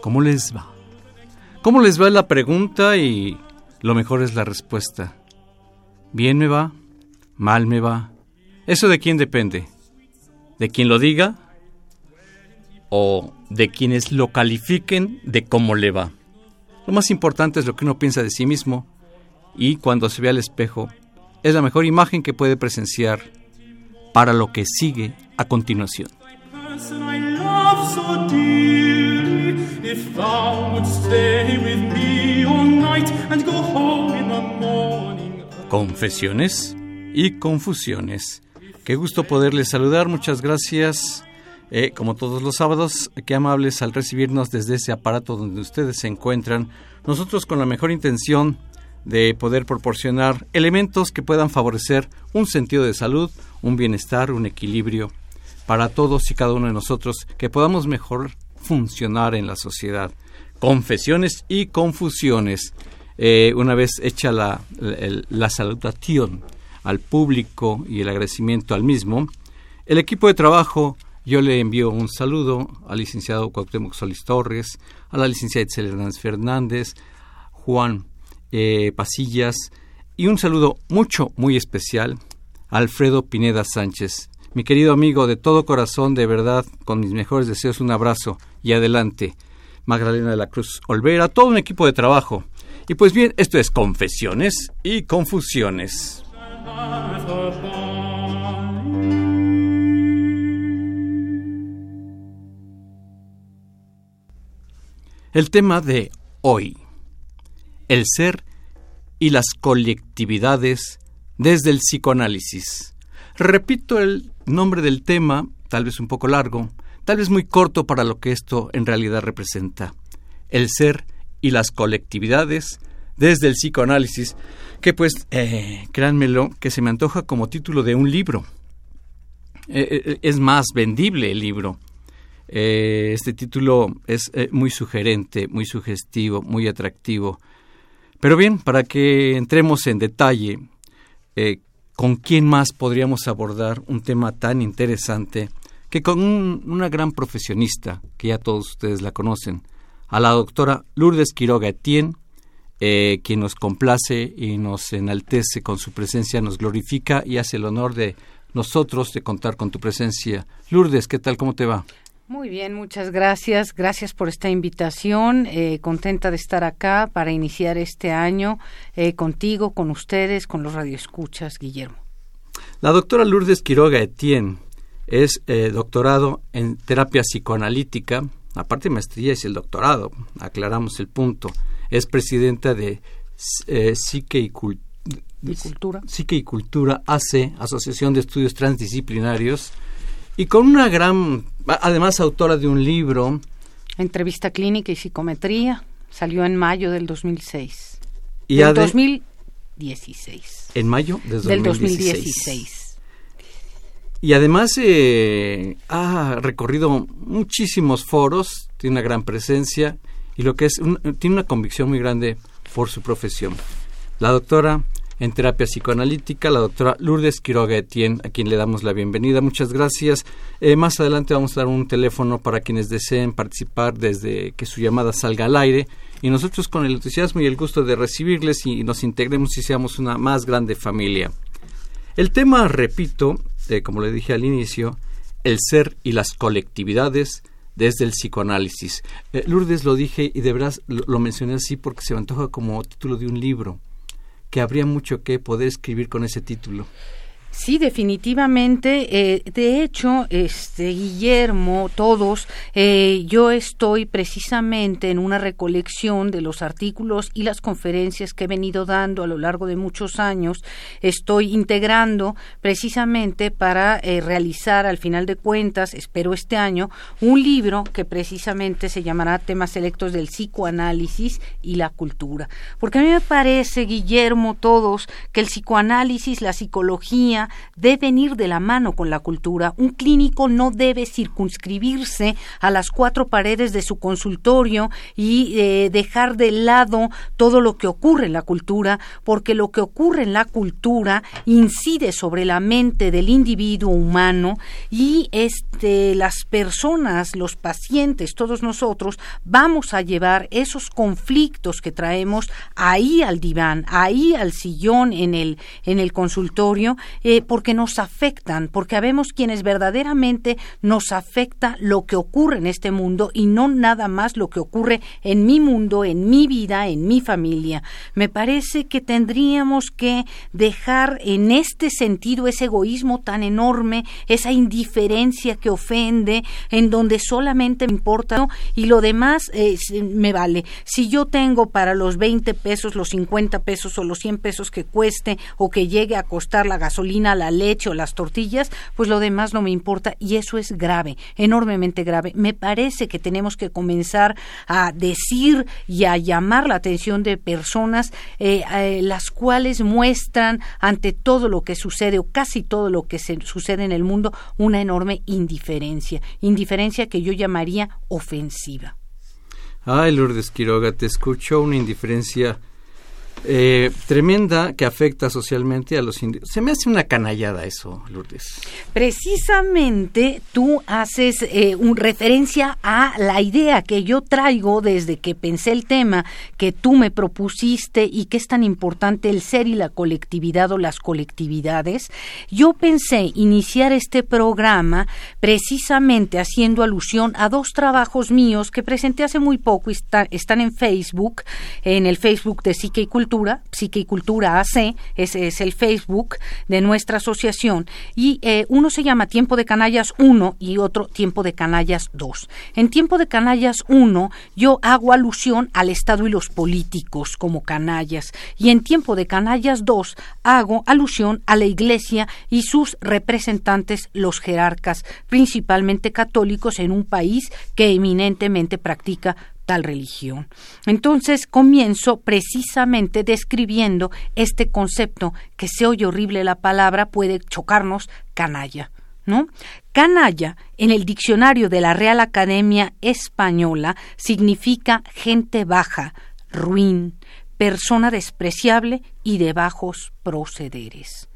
¿Cómo les va? ¿Cómo les va la pregunta y lo mejor es la respuesta? ¿Bien me va? ¿Mal me va? ¿Eso de quién depende? ¿De quien lo diga? ¿O de quienes lo califiquen de cómo le va? Lo más importante es lo que uno piensa de sí mismo y cuando se ve al espejo es la mejor imagen que puede presenciar para lo que sigue a continuación. If thou stay with me all night and go home in the morning. Confesiones y confusiones. Qué gusto poderles saludar, muchas gracias. Eh, como todos los sábados, qué amables al recibirnos desde ese aparato donde ustedes se encuentran. Nosotros con la mejor intención de poder proporcionar elementos que puedan favorecer un sentido de salud, un bienestar, un equilibrio para todos y cada uno de nosotros, que podamos mejor funcionar en la sociedad. Confesiones y confusiones. Eh, una vez hecha la, la, salutación al público y el agradecimiento al mismo, el equipo de trabajo yo le envío un saludo al licenciado Cuauhtémoc Solís Torres, a la licenciada Itzel Hernández Fernández, Juan eh, Pasillas y un saludo mucho, muy especial a Alfredo Pineda Sánchez. Mi querido amigo, de todo corazón, de verdad, con mis mejores deseos, un abrazo y adelante. Magdalena de la Cruz Olvera, todo un equipo de trabajo. Y pues bien, esto es Confesiones y Confusiones. El tema de hoy, el ser y las colectividades desde el psicoanálisis. Repito el nombre del tema, tal vez un poco largo, tal vez muy corto para lo que esto en realidad representa. El ser y las colectividades desde el psicoanálisis, que pues, eh, créanmelo, que se me antoja como título de un libro. Eh, es más vendible el libro. Eh, este título es eh, muy sugerente, muy sugestivo, muy atractivo. Pero bien, para que entremos en detalle, eh, ¿con quién más podríamos abordar un tema tan interesante que con un, una gran profesionista, que ya todos ustedes la conocen, a la doctora Lourdes Quiroga Etienne, eh, quien nos complace y nos enaltece con su presencia, nos glorifica y hace el honor de nosotros de contar con tu presencia. Lourdes, ¿qué tal? ¿Cómo te va? Muy bien, muchas gracias. Gracias por esta invitación. Eh, contenta de estar acá para iniciar este año eh, contigo, con ustedes, con los radioescuchas, Guillermo. La doctora Lourdes Quiroga Etienne es eh, doctorado en terapia psicoanalítica, aparte de maestría es el doctorado, aclaramos el punto. Es presidenta de eh, Psique y, Cult ¿Y cultura? Psique y Cultura AC, Asociación de Estudios Transdisciplinarios, y con una gran, además autora de un libro Entrevista clínica y psicometría. Salió en mayo del 2006. Y del de- 2016. en mayo de Del 2016. 2016. Y además eh, ha recorrido muchísimos foros, tiene una gran presencia y lo que es un- tiene una convicción muy grande por su profesión. La doctora en terapia psicoanalítica, la doctora Lourdes Quiroga Etienne, a quien le damos la bienvenida. Muchas gracias. Eh, más adelante vamos a dar un teléfono para quienes deseen participar desde que su llamada salga al aire. Y nosotros con el entusiasmo y el gusto de recibirles y nos integremos y seamos una más grande familia. El tema, repito, eh, como le dije al inicio, el ser y las colectividades desde el psicoanálisis. Eh, Lourdes lo dije y de verdad lo, lo mencioné así porque se me antoja como título de un libro, que habría mucho que poder escribir con ese título. Sí, definitivamente. eh, de hecho, este Guillermo, todos, eh, yo estoy precisamente en una recolección de los artículos y las conferencias que he venido dando a lo largo de muchos años. Estoy integrando precisamente para eh, realizar, al final de cuentas, espero este año, un libro que precisamente se llamará Temas Selectos del Psicoanálisis y la Cultura. Porque a mí me parece, Guillermo, todos, que el psicoanálisis, la psicología, deben ir de la mano con la cultura. Un clínico no debe circunscribirse a las cuatro paredes de su consultorio y eh, dejar de lado todo lo que ocurre en la cultura, porque lo que ocurre en la cultura incide sobre la mente del individuo humano y este las personas, los pacientes, todos nosotros vamos a llevar esos conflictos que traemos ahí al diván, ahí al sillón en el en el consultorio porque nos afectan, porque habemos quienes verdaderamente nos afecta lo que ocurre en este mundo y no nada más lo que ocurre en mi mundo, en mi vida, en mi familia. Me parece que tendríamos que dejar en este sentido ese egoísmo tan enorme, esa indiferencia que ofende, en donde solamente me importa y lo demás eh, me vale. Si yo tengo para los 20 pesos, los 50 pesos o los 100 pesos que cueste o que llegue a costar la gasolina, la leche o las tortillas, pues lo demás no me importa y eso es grave, enormemente grave. Me parece que tenemos que comenzar a decir y a llamar la atención de personas eh, eh, las cuales muestran ante todo lo que sucede o casi todo lo que se sucede en el mundo una enorme indiferencia, indiferencia que yo llamaría ofensiva. Ay, Lourdes Quiroga, te escucho una indiferencia eh, tremenda que afecta socialmente a los indios. Se me hace una canallada eso, Lourdes. Precisamente tú haces eh, un referencia a la idea que yo traigo desde que pensé el tema que tú me propusiste y que es tan importante el ser y la colectividad o las colectividades. Yo pensé iniciar este programa precisamente haciendo alusión a dos trabajos míos que presenté hace muy poco y está- están en Facebook, en el Facebook de Psique y Cultura, Psique y Cultura AC, ese es el Facebook de nuestra asociación, y eh, uno se llama Tiempo de Canallas 1 y otro Tiempo de Canallas 2. En Tiempo de Canallas 1 yo hago alusión al Estado y los políticos como canallas, y en Tiempo de Canallas 2 hago alusión a la Iglesia y sus representantes, los jerarcas, principalmente católicos en un país que eminentemente practica religión. Entonces comienzo precisamente describiendo este concepto que se oye horrible la palabra, puede chocarnos, canalla. ¿No? Canalla, en el diccionario de la Real Academia Española, significa gente baja, ruin, persona despreciable y de bajos procederes.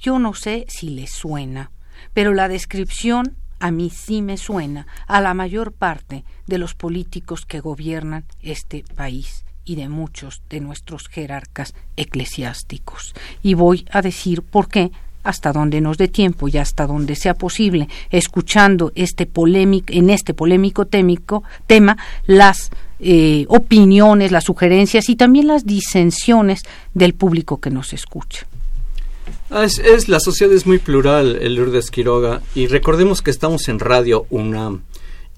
Yo no sé si les suena, pero la descripción a mí sí me suena a la mayor parte de los políticos que gobiernan este país y de muchos de nuestros jerarcas eclesiásticos. Y voy a decir por qué hasta donde nos dé tiempo y hasta donde sea posible, escuchando este polémico, en este polémico tema, las eh, opiniones, las sugerencias y también las disensiones del público que nos escucha. Ah, Es, es- la sociedad es muy plural, el Lourdes Quiroga, y recordemos que estamos en Radio UNAM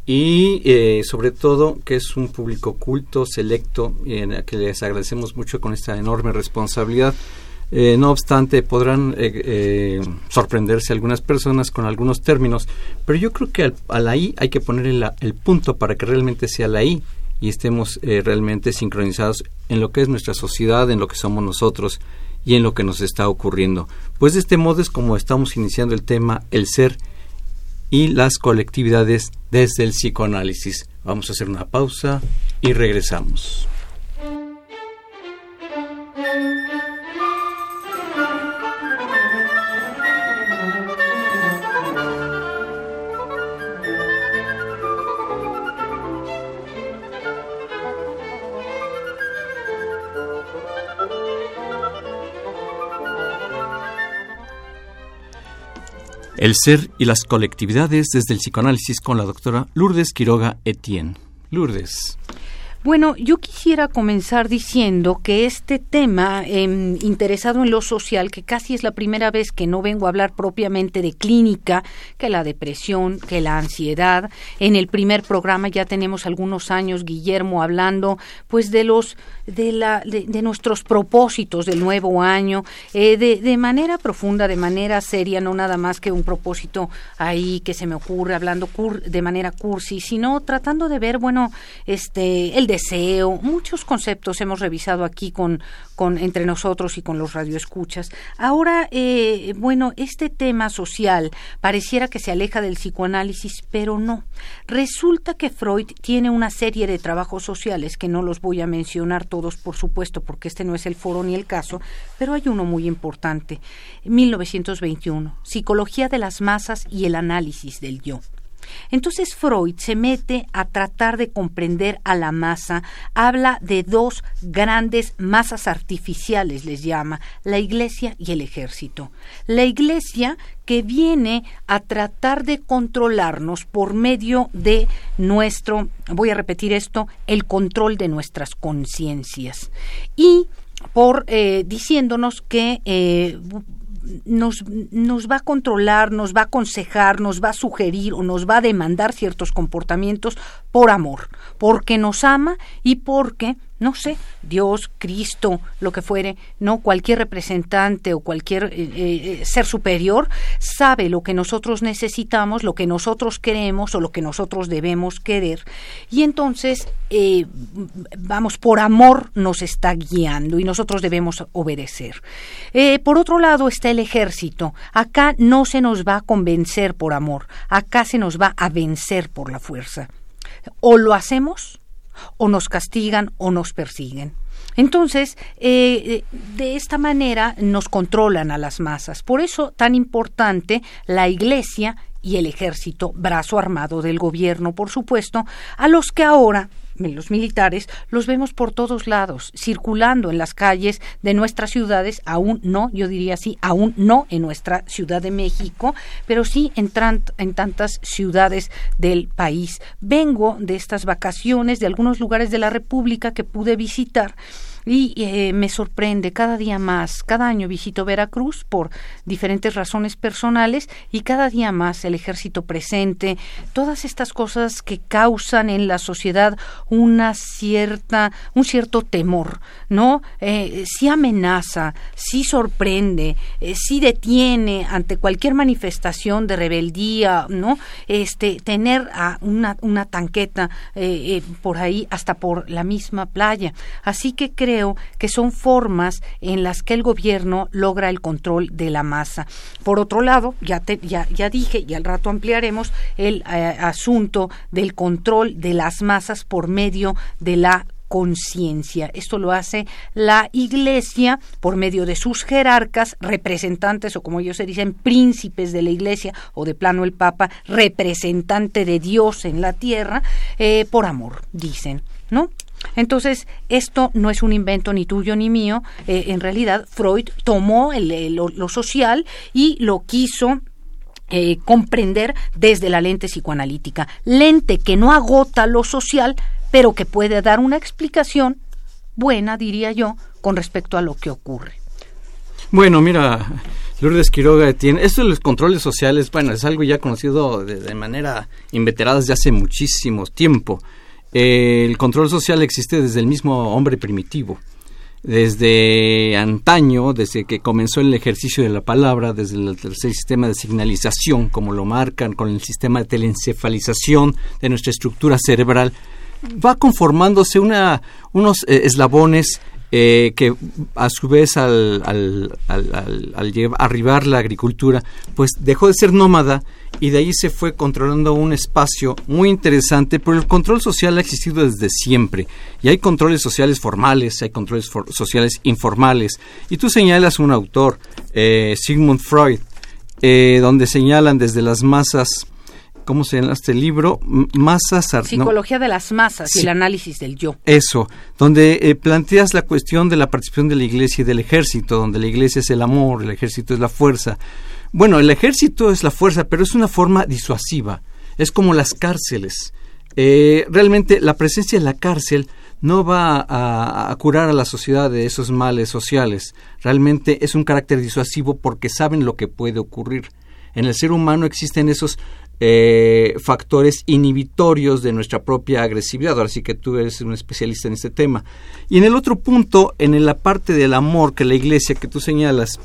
y eh, sobre todo que es un público culto, selecto, y en que les agradecemos mucho con esta enorme responsabilidad. Eh, no obstante, podrán eh, sorprenderse algunas personas con algunos términos, pero yo creo que al, a la I hay que ponerle el punto para que realmente sea la I y estemos realmente sincronizados en lo que es nuestra sociedad, en lo que somos nosotros y en lo que nos está ocurriendo. Pues de este modo es como estamos iniciando el tema el ser y las colectividades desde el psicoanálisis. Vamos a hacer una pausa y regresamos. El ser y las colectividades desde el psicoanálisis con la doctora Lourdes Quiroga Etienne. Lourdes. Bueno, yo quisiera comenzar diciendo que este tema, em, interesado en lo social, que casi es la primera vez que no vengo a hablar propiamente de clínica, que la depresión, que la ansiedad. En el primer programa ya tenemos algunos años, Guillermo, hablando pues de los de la de, nuestros propósitos del nuevo año, eh, de, de manera profunda, de manera seria, no nada más que un propósito ahí que se me ocurre hablando de manera cursi, sino tratando de ver, bueno, este el de deseo, muchos conceptos hemos revisado aquí con, con entre nosotros y con los radioescuchas. Ahora, eh, bueno, este tema social pareciera que se aleja del psicoanálisis, pero no. Resulta que Freud tiene una serie de trabajos sociales que no los voy a mencionar todos, por supuesto, porque este no es el foro ni el caso, pero hay uno muy importante. 1921, Psicología de las masas y el análisis del yo. Entonces Freud se mete a tratar de comprender a la masa, habla de dos grandes masas artificiales, les llama, la iglesia y el ejército. La iglesia que viene a tratar de controlarnos por medio de nuestro, voy a repetir esto, el control de nuestras conciencias. Y por eh, diciéndonos que eh, nos, nos va a controlar, nos va a aconsejar, nos va a sugerir o nos va a demandar ciertos comportamientos por amor, porque nos ama y porque no sé, Dios, Cristo, lo que fuere, no cualquier representante o cualquier eh, eh, ser superior sabe lo que nosotros necesitamos, lo que nosotros queremos o lo que nosotros debemos querer y entonces eh, vamos por amor nos está guiando y nosotros debemos obedecer. por otro lado está el ejército. Acá no se nos va a convencer por amor, acá se nos va a vencer por la fuerza. O lo hacemos o nos castigan o nos persiguen. Entonces, eh, de esta manera nos controlan a las masas. Por eso tan importante la Iglesia y el ejército, brazo armado del gobierno, por supuesto, a los que ahora los militares, los vemos por todos lados, circulando en las calles de nuestras ciudades, aún no, yo diría así, aún no en nuestra Ciudad de México, pero sí en, en tantas ciudades del país. Vengo de estas vacaciones de algunos lugares de la República que pude visitar y eh, me sorprende cada día más. Cada año visito Veracruz por diferentes razones personales y cada día más el ejército presente, todas estas cosas que causan en la sociedad una cierta, un cierto temor, ¿no? Eh, amenaza, sí sorprende, eh, sí detiene ante cualquier manifestación de rebeldía, ¿no? Este, tener a una, una tanqueta eh, por ahí hasta por la misma playa. Así que creo que son formas en las que el gobierno logra el control de la masa. Por otro lado, ya, ya, ya dije, y al rato ampliaremos el eh, asunto del control de las masas por medio de la conciencia. Esto lo hace la Iglesia por medio de sus jerarcas, representantes o como ellos se dicen, príncipes de la Iglesia o de plano el Papa, representante de Dios en la tierra, eh, por amor, dicen, ¿no? Entonces, esto no es un invento ni tuyo ni mío. Eh, en realidad, Freud tomó lo, social y lo quiso eh, comprender desde la lente psicoanalítica. Lente que no agota lo social, pero que puede dar una explicación buena, diría yo, con respecto a lo que ocurre. Bueno, mira, Lourdes Quiroga tiene. Esto de los controles sociales, bueno, es algo ya conocido de, de manera inveterada desde hace muchísimo tiempo el control social existe desde el mismo hombre primitivo. desde antaño, desde que comenzó el ejercicio de la palabra, desde el tercer sistema de signalización, como lo marcan con el sistema de telencefalización de nuestra estructura cerebral, va conformándose una, unos eh, eslabones eh, que a su vez al, al, al, al, arribar la agricultura, pues dejó de ser nómada y de ahí se fue controlando un espacio muy interesante, pero el control social ha existido desde siempre y hay controles sociales formales, hay controles sociales informales. Y tú señalas un autor, eh, Sigmund Freud, eh, donde señalan desde las masas ¿cómo se llama este libro? Masas. Psicología de las masas y el análisis del yo. Eso, donde eh, planteas la cuestión de la participación de la iglesia y del ejército, donde la iglesia es el amor, el ejército es la fuerza. Bueno, el ejército es la fuerza, pero es una forma disuasiva. Es como las cárceles. Eh, realmente la presencia en la cárcel no va a, a, curar a la sociedad de esos males sociales. Realmente es un carácter disuasivo porque saben lo que puede ocurrir. En el ser humano existen esos eh, factores inhibitorios de nuestra propia agresividad. Ahora sí que tú eres un especialista en este tema. Y en el otro punto, en la parte del amor que la iglesia que tú señalas,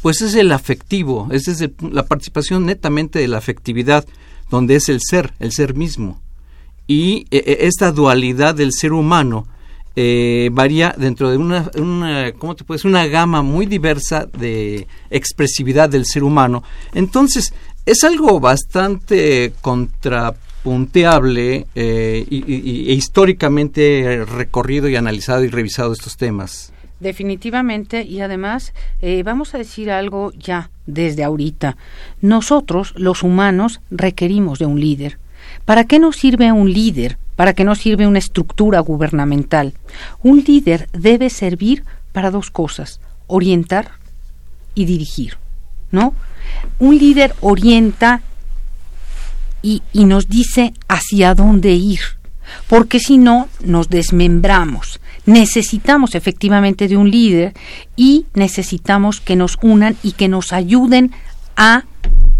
pues es el afectivo, es la participación netamente de la afectividad, donde es el ser, el ser mismo. Y eh, eh, esta dualidad del ser humano varía dentro de una, una, ¿cómo te puedes? Una gama muy diversa de expresividad del ser humano. Entonces, es algo bastante contrapunteable eh, y, e históricamente recorrido y analizado y revisado estos temas. Definitivamente, y además eh, vamos a decir algo ya desde ahorita. Nosotros, los humanos, requerimos de un líder. ¿Para qué nos sirve un líder? ¿Para qué nos sirve una estructura gubernamental? Un líder debe servir para dos cosas, orientar y dirigir, ¿no? Un líder orienta y, nos dice hacia dónde ir, porque si no nos desmembramos. Necesitamos efectivamente de un líder y necesitamos que nos unan y que nos ayuden a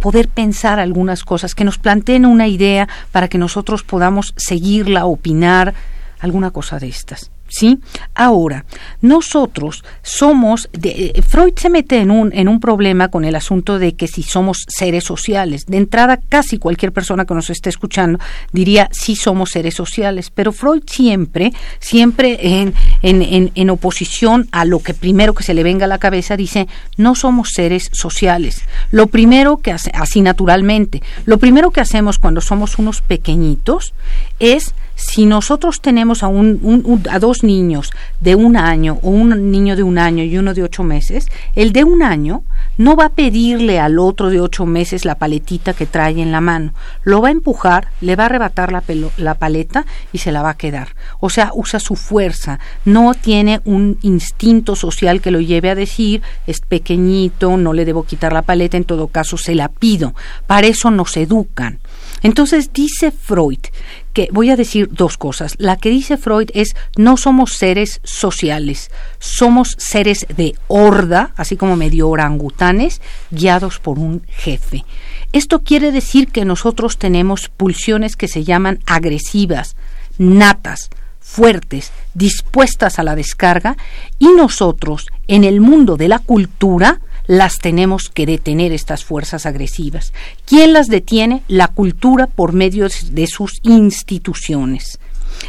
poder pensar algunas cosas, que nos planteen una idea para que nosotros podamos seguirla, opinar, alguna cosa de estas. ¿Sí? Ahora, nosotros somos, de, eh, Freud se mete en un, en un problema con el asunto de que si somos seres sociales. De entrada, casi cualquier persona que nos esté escuchando diría sí somos seres sociales, pero Freud siempre, siempre en, en, en oposición a lo que primero que se le venga a la cabeza, dice no somos seres sociales. Lo primero que hace, así naturalmente, lo primero que hacemos cuando somos unos pequeñitos es si nosotros tenemos a, un, a dos niños de un año o un niño de un año y uno de ocho meses, el de un año no va a pedirle al otro de ocho meses la paletita que trae en la mano. Lo va a empujar, le va a arrebatar la, la paleta y se la va a quedar. O sea, usa su fuerza. No tiene un instinto social que lo lleve a decir, es pequeñito, no le debo quitar la paleta, en todo caso se la pido. Para eso nos educan. Entonces dice Freud que voy a decir dos cosas. La que dice Freud es no somos seres sociales, somos seres de horda, así como medio orangutanes, guiados por un jefe. Esto quiere decir que nosotros tenemos pulsiones que se llaman agresivas, natas, fuertes, dispuestas a la descarga, y nosotros, en el mundo de la cultura, las tenemos que detener estas fuerzas agresivas. ¿Quién las detiene? La cultura por medio de sus instituciones.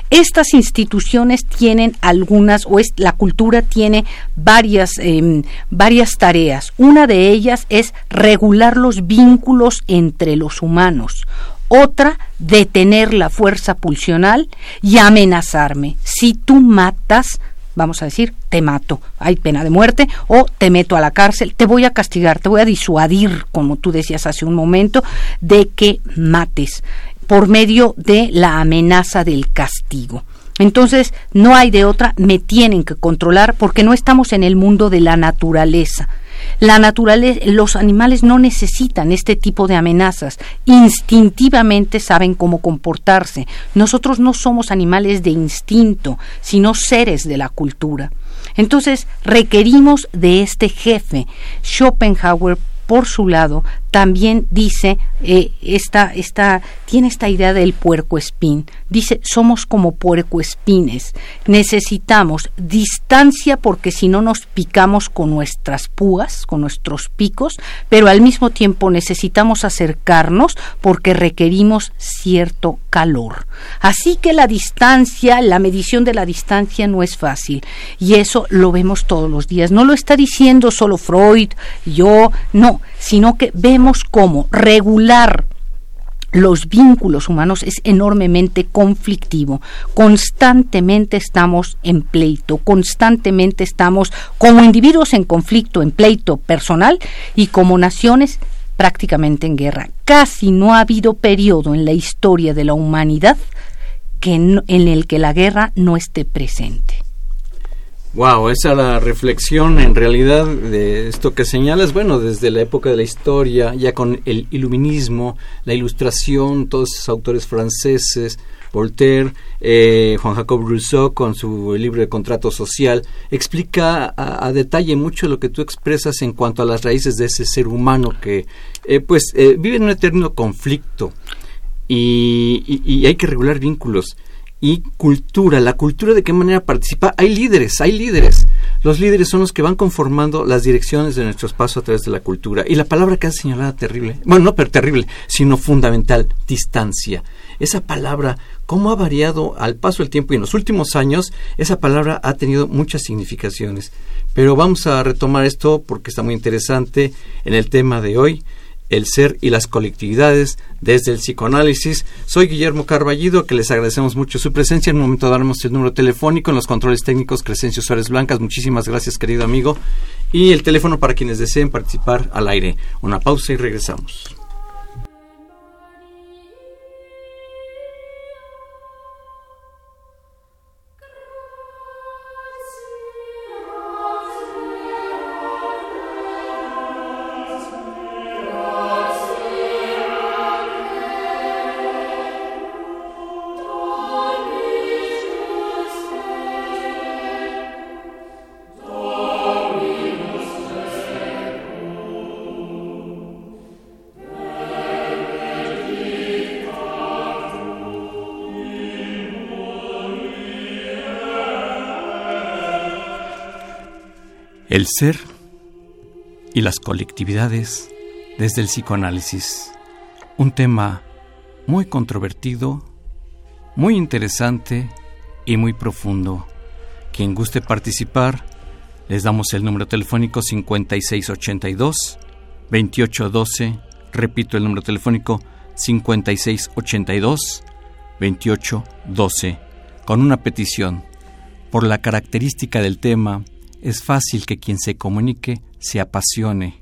Estas instituciones tienen algunas, o es, la cultura tiene varias, em, varias tareas. Una de ellas es regular los vínculos entre los humanos. Otra, detener la fuerza pulsional y amenazarme. Si tú matas, vamos a decir, te mato, hay pena de muerte, o te meto a la cárcel, te voy a castigar, te voy a disuadir, como tú decías hace un momento, de que mates por medio de la amenaza del castigo. Entonces, no hay de otra, me tienen que controlar porque no estamos en el mundo de la naturaleza. La naturaleza, los animales no necesitan este tipo de amenazas, instintivamente saben cómo comportarse. Nosotros no somos animales de instinto, sino seres de la cultura. Entonces, requerimos de este jefe. Schopenhauer por su lado, también dice eh, esta, esta, tiene esta idea del puerco espín. Dice, somos como puerco espines. Necesitamos distancia porque si no nos picamos con nuestras púas, con nuestros picos, pero al mismo tiempo necesitamos acercarnos porque requerimos cierto calor. Así que la distancia, la medición de la distancia no es fácil y eso lo vemos todos los días. No lo está diciendo solo Freud, yo, no, sino que vemos cómo regular los vínculos humanos es enormemente conflictivo. Constantemente estamos en pleito, constantemente estamos como individuos en conflicto, en pleito personal y como naciones prácticamente en guerra. Casi no ha habido periodo en la historia de la humanidad que en el que la guerra no esté presente. Wow, esa la reflexión en realidad de esto que señalas, bueno, desde la época de la historia, ya con el iluminismo, la ilustración, todos esos autores franceses, Voltaire, eh, Juan Jacob Rousseau con su libro de contrato social, explica a, detalle mucho lo que tú expresas en cuanto a las raíces de ese ser humano que eh, pues eh, vive en un eterno conflicto y, y hay que regular vínculos y cultura. La cultura de qué manera participa. Hay líderes, hay líderes. Los líderes son los que van conformando las direcciones de nuestros pasos a través de la cultura. Y la palabra que has señalado terrible, bueno, no pero terrible, sino fundamental, distancia. Esa palabra, cómo ha variado al paso del tiempo y en los últimos años, esa palabra ha tenido muchas significaciones. Pero vamos a retomar esto porque está muy interesante en el tema de hoy el ser y las colectividades desde el psicoanálisis. Soy Guillermo Carballido, que les agradecemos mucho su presencia. En un momento daremos el número telefónico en los controles técnicos Crescencio Suárez Blancas. Muchísimas gracias, querido amigo. Y el teléfono para quienes deseen participar al aire. Una pausa y regresamos. El ser y las colectividades desde el psicoanálisis. Un tema muy controvertido, muy interesante y muy profundo. Quien guste participar, les damos el número telefónico 5682 2812. Repito el número telefónico 5682 2812 con una petición por la característica del tema es fácil que quien se comunique se apasione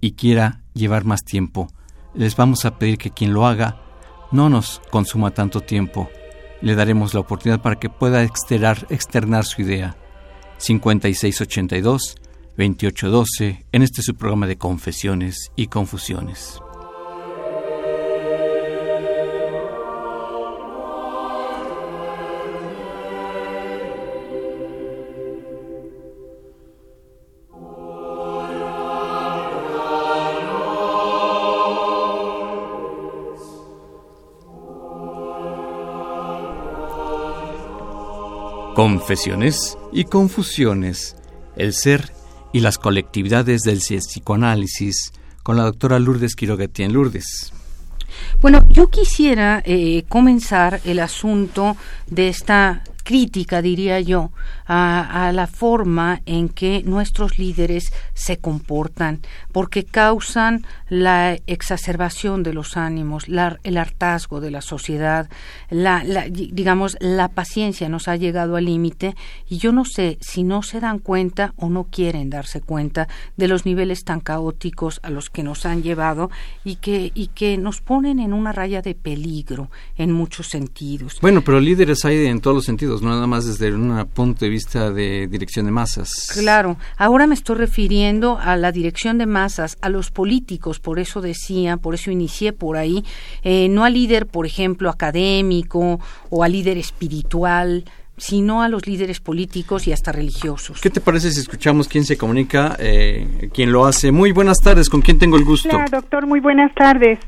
y quiera llevar más tiempo. Les vamos a pedir que quien lo haga no nos consuma tanto tiempo. Le daremos la oportunidad para que pueda externar, externar su idea. 5682 2812 en este su programa de confesiones y confusiones. Confesiones y confusiones. El ser y las colectividades del psicoanálisis con la doctora Lourdes Quiroga-Tien. Lourdes. Bueno, yo quisiera eh, comenzar el asunto de esta crítica, diría yo, a, la forma en que nuestros líderes se comportan, porque causan la exacerbación de los ánimos, el hartazgo de la sociedad, la, digamos, la paciencia nos ha llegado al límite y yo no sé si no se dan cuenta o no quieren darse cuenta de los niveles tan caóticos a los que nos han llevado y que, y que nos ponen en una raya de peligro en muchos sentidos. Bueno, pero líderes hay en todos los sentidos, no nada más desde un punto de vista de dirección de masas. Claro, ahora me estoy refiriendo a la dirección de masas, a los políticos, por eso decía, por eso inicié por ahí, eh, no al líder, por ejemplo, académico o al líder espiritual, sino a los líderes políticos y hasta religiosos. ¿Qué te parece si escuchamos quién se comunica, eh, quién lo hace? Muy buenas tardes, ¿con quién tengo el gusto? Hola, doctor, muy buenas tardes.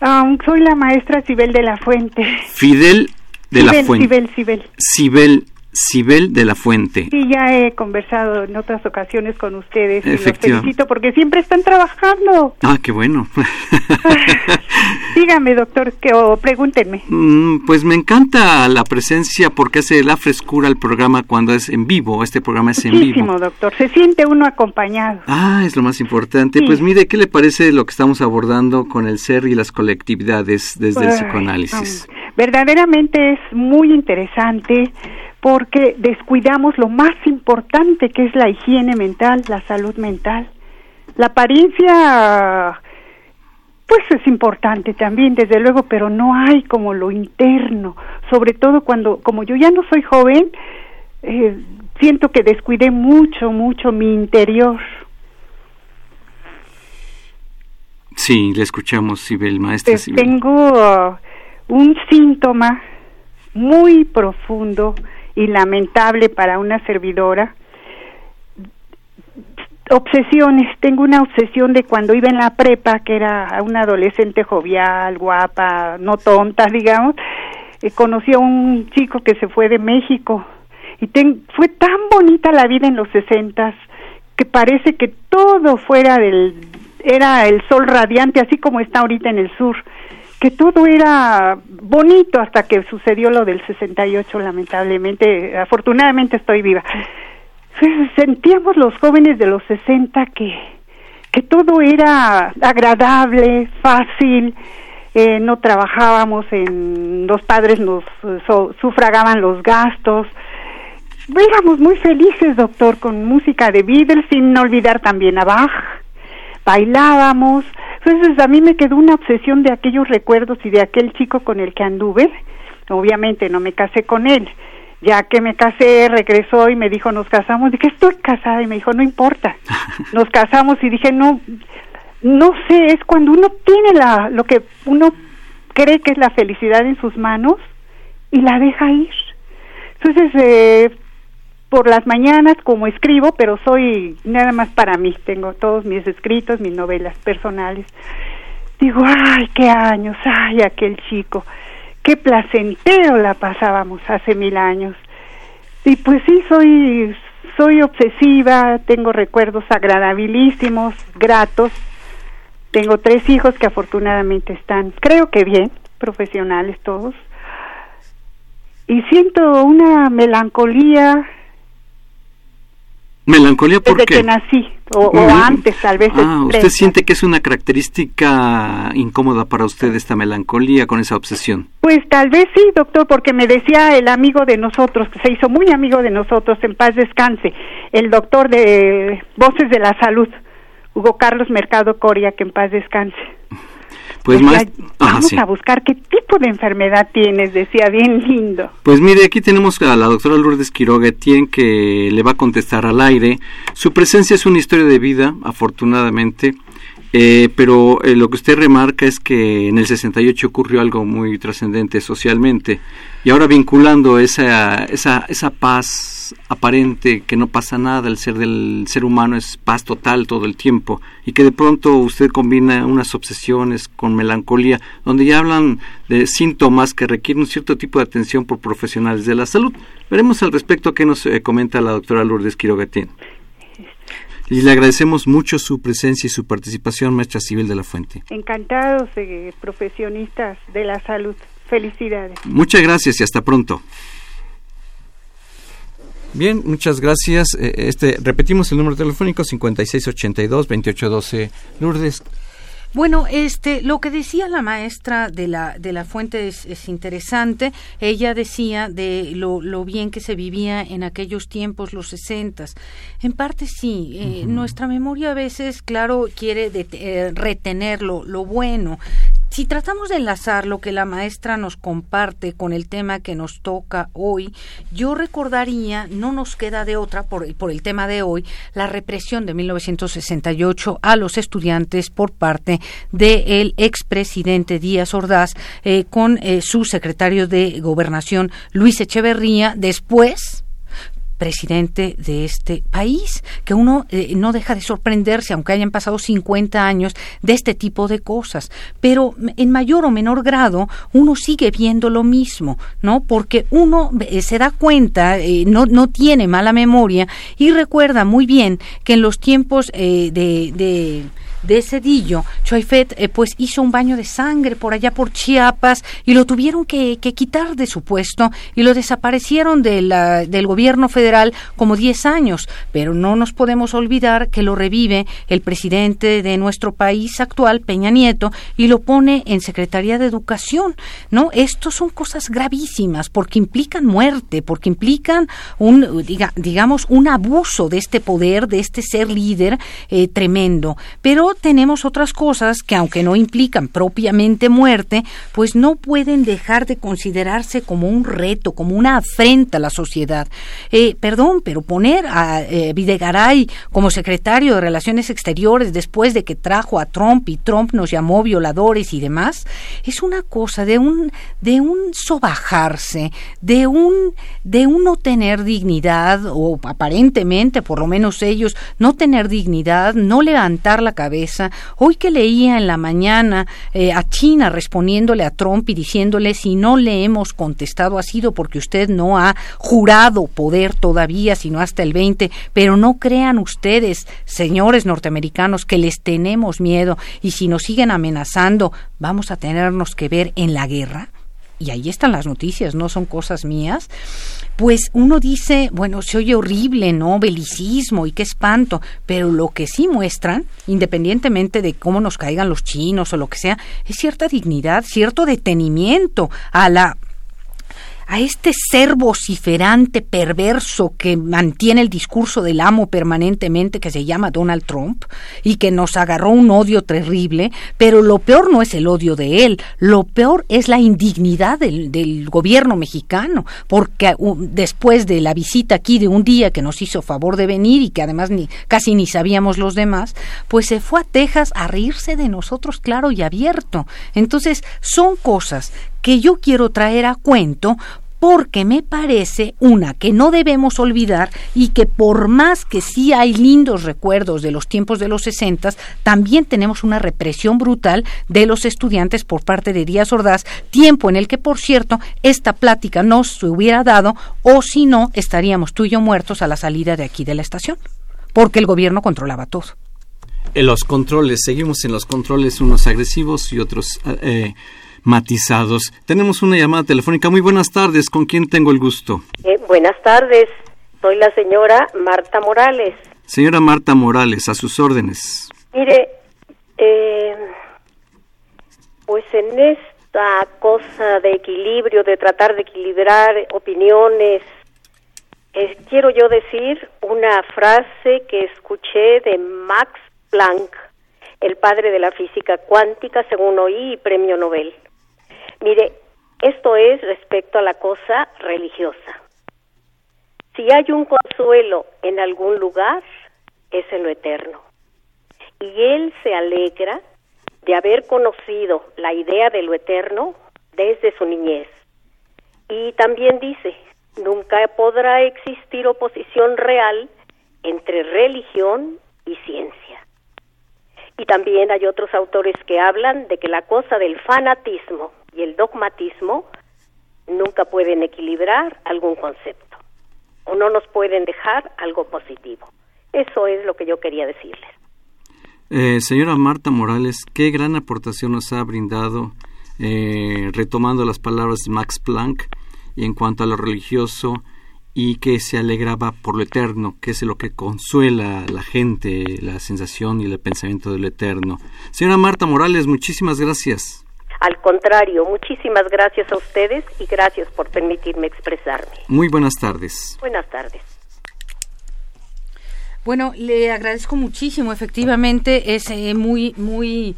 Um, soy la maestra Cibel de la Fuente. Fidel de la Fuente. Cibel, Cibel. Cibel Cibel de la Fuente. Sí, ya he conversado en otras ocasiones con ustedes y los felicito porque siempre están trabajando. Ah, qué bueno. Dígame, doctor, que, o pregúntenme. Mm, pues me encanta la presencia porque hace la frescura al programa cuando es en vivo. Este programa es en Muchísimo, doctor. Se siente uno acompañado. Ah, es lo más importante. Pues mire, ¿qué le parece lo que estamos abordando con el ser y las colectividades desde el psicoanálisis? verdaderamente es muy interesante porque descuidamos lo más importante que es la higiene mental, la salud mental. La apariencia, pues es importante también, desde luego, pero no hay como lo interno, sobre todo cuando, como yo ya no soy joven, eh, siento que descuidé mucho, mucho mi interior. Sí, le escuchamos, Sibel, maestra. Eh, tengo uh, un síntoma muy profundo y lamentable para una servidora. Obsesiones, tengo una obsesión de cuando iba en la prepa, que era una adolescente jovial, guapa, no tonta, digamos, eh, conocí a un chico que se fue de México y fue tan bonita la vida en los sesentas que parece que todo fuera del era el sol radiante así como está ahorita en el sur que todo era bonito hasta que sucedió lo del 68, lamentablemente. Afortunadamente estoy viva. Sentíamos los jóvenes de los 60 que, que todo era agradable, fácil, eh, no trabajábamos en los padres nos sufragaban los gastos éramos muy felices doctor con música de Beatles sin olvidar también a Bach bailábamos entonces a mí me quedó una obsesión de aquellos recuerdos y de aquel chico con el que anduve. Obviamente no me casé con él. Ya que me casé, regresó y me dijo, nos casamos. Dije, estoy casada. Y me dijo, no importa. Nos casamos y dije, no, no sé, es cuando uno tiene la, lo que uno cree que es la felicidad en sus manos y la deja ir. Entonces, eh, por las mañanas como escribo, pero soy nada más para mí, tengo todos mis escritos, mis novelas personales. Digo, ay, qué años, ay, aquel chico, qué placentero la pasábamos hace mil años. Y pues sí, soy, soy obsesiva, tengo recuerdos agradabilísimos, gratos. Tengo tres hijos que afortunadamente están, creo que bien, profesionales todos. Y siento una melancolía Melancolía porque Desde que nací, o, antes tal vez. Ah, ¿usted siente que es una característica incómoda para usted esta melancolía con esa obsesión? Pues tal vez sí, doctor, porque me decía el amigo de nosotros, que se hizo muy amigo de nosotros, en paz descanse, el doctor de Voces de la Salud, Hugo Carlos Mercado Coria, que en paz descanse. Pues más, vamos a buscar qué tipo de enfermedad tienes, decía bien lindo. Pues mire, aquí tenemos a la doctora Lourdes Quiroga Etienne que le va a contestar al aire. Su presencia es una historia de vida, afortunadamente. Eh, pero eh, lo que usted remarca es que en el 68 ocurrió algo muy trascendente socialmente y ahora vinculando esa, esa, esa paz aparente que no pasa nada, el ser del ser humano es paz total todo el tiempo y que de pronto usted combina unas obsesiones con melancolía donde ya hablan de síntomas que requieren un cierto tipo de atención por profesionales de la salud. Veremos al respecto qué nos eh, comenta la doctora Lourdes Quirogatín. Y le agradecemos mucho su presencia y su participación, maestra Civil de la Fuente. Encantados, eh, profesionistas de la salud. Felicidades. Muchas gracias y hasta pronto. Bien, muchas gracias. Eh, este, repetimos el número telefónico 5682-2812. Lourdes, bueno, este, lo que decía la maestra de la, de la fuente es, interesante. Ella decía de lo, lo, bien que se vivía en aquellos tiempos, los sesentas. En parte sí, eh, nuestra memoria a veces, claro, quiere eh, retener lo, lo bueno, si tratamos de enlazar lo que la maestra nos comparte con el tema que nos toca hoy, yo recordaría, no nos queda de otra por, por el tema de hoy, la represión de 1968 a los estudiantes por parte del expresidente Díaz Ordaz eh, con eh, su secretario de Gobernación Luis Echeverría, después presidente de este país, que uno eh, no deja de sorprenderse, aunque hayan pasado 50 años, de este tipo de cosas. Pero en mayor o menor grado, uno sigue viendo lo mismo, ¿no? Porque uno eh, se da cuenta, eh, no, no tiene mala memoria y recuerda muy bien que en los tiempos de, de de Cedillo, Choifet eh, pues hizo un baño de sangre por allá por Chiapas y lo tuvieron que, quitar de su puesto y lo desaparecieron del gobierno federal como 10 años. Pero no nos podemos olvidar que lo revive el presidente de nuestro país actual, Peña Nieto, y lo pone en Secretaría de Educación. ¿no? Esto son cosas gravísimas porque implican muerte, porque implican un, digamos, un abuso de este poder, de este ser líder eh, tremendo. Pero tenemos otras cosas que aunque no implican propiamente muerte, pues no pueden dejar de considerarse como un reto, como una afrenta a la sociedad. Eh, perdón, pero poner a eh, Videgaray como secretario de Relaciones Exteriores después de que trajo a Trump y Trump nos llamó violadores y demás, es una cosa de un de un sobajarse, de un de un no tener dignidad o aparentemente, por lo menos ellos, no tener dignidad, no levantar la cabeza Hoy que leía en la mañana eh, a China respondiéndole a Trump y diciéndole si no le hemos contestado ha sido porque usted no ha jurado poder todavía, sino hasta el 20, pero no crean ustedes, señores norteamericanos, que les tenemos miedo. Y si nos siguen amenazando, vamos a tenernos que ver en la guerra y ahí están las noticias, no son cosas mías, pues uno dice, bueno, se oye horrible, ¿no? Belicismo y qué espanto, pero lo que sí muestran, independientemente de cómo nos caigan los chinos o lo que sea, es cierta dignidad, cierto detenimiento a la a este ser vociferante perverso que mantiene el discurso del amo permanentemente que se llama Donald Trump y que nos agarró un odio terrible, pero lo peor no es el odio de él, lo peor es la indignidad del, del gobierno mexicano, porque uh, después de la visita aquí de un día que nos hizo favor de venir y que además ni, casi ni sabíamos los demás, pues se fue a Texas a reírse de nosotros claro y abierto. Entonces, son cosas que yo quiero traer a cuento porque me parece una que no debemos olvidar y que por más que sí hay lindos recuerdos de los tiempos de los sesentas, también tenemos una represión brutal de los estudiantes por parte de Díaz Ordaz, tiempo en el que, por cierto, esta plática no se hubiera dado o si no, estaríamos tú y yo muertos a la salida de aquí de la estación, porque el gobierno controlaba todo. En los controles, seguimos en los controles, unos agresivos y otros... Eh, matizados. Tenemos una llamada telefónica. Muy buenas tardes. ¿Con quién tengo el gusto? Eh, buenas tardes. Soy la señora Marta Morales. Señora Marta Morales, a sus órdenes. Mire, eh, pues en esta cosa de equilibrio, de tratar de equilibrar opiniones, eh, quiero yo decir una frase que escuché de Max Planck, el padre de la física cuántica, según oí, premio Nobel. Mire, esto es respecto a la cosa religiosa. Si hay un consuelo en algún lugar, es en lo eterno. Y él se alegra de haber conocido la idea de lo eterno desde su niñez. Y también dice, nunca podrá existir oposición real entre religión y ciencia. Y también hay otros autores que hablan de que la cosa del fanatismo y el dogmatismo nunca pueden equilibrar algún concepto o no nos pueden dejar algo positivo. Eso es lo que yo quería decirles. Eh, señora Marta Morales, qué gran aportación nos ha brindado eh, retomando las palabras de Max Planck y en cuanto a lo religioso y que se alegraba por lo eterno, que es lo que consuela a la gente, la sensación y el pensamiento de lo eterno. Señora Marta Morales, muchísimas gracias. Al contrario, muchísimas gracias a ustedes y gracias por permitirme expresarme. Muy buenas tardes. Buenas tardes. Bueno, le agradezco muchísimo. Efectivamente, es eh, muy, muy,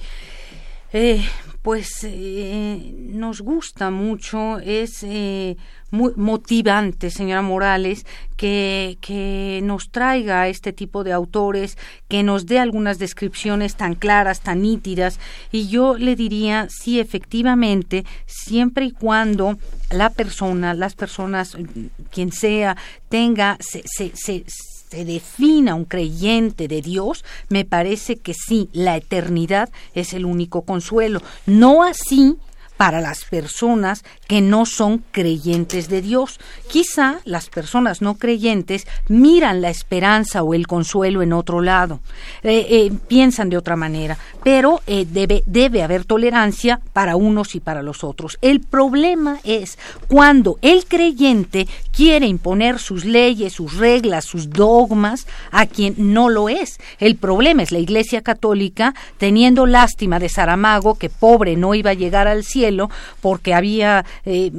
eh, pues eh, nos gusta mucho, es eh, muy motivante, señora Morales, que, que nos traiga este tipo de autores, que nos dé algunas descripciones tan claras, tan nítidas, y yo le diría, sí, efectivamente, siempre y cuando la persona, las personas, quien sea, tenga, se, se, se se defina un creyente de Dios, me parece que sí, la eternidad es el único consuelo. No así para las personas que no son creyentes de Dios. Quizá las personas no creyentes miran la esperanza o el consuelo en otro lado, eh, eh, piensan de otra manera, pero eh, debe, debe haber tolerancia para unos y para los otros. El problema es cuando el creyente quiere imponer sus leyes, sus reglas, sus dogmas a quien no lo es. El problema es la Iglesia Católica teniendo lástima de Saramago, que pobre no iba a llegar al cielo, porque había eh,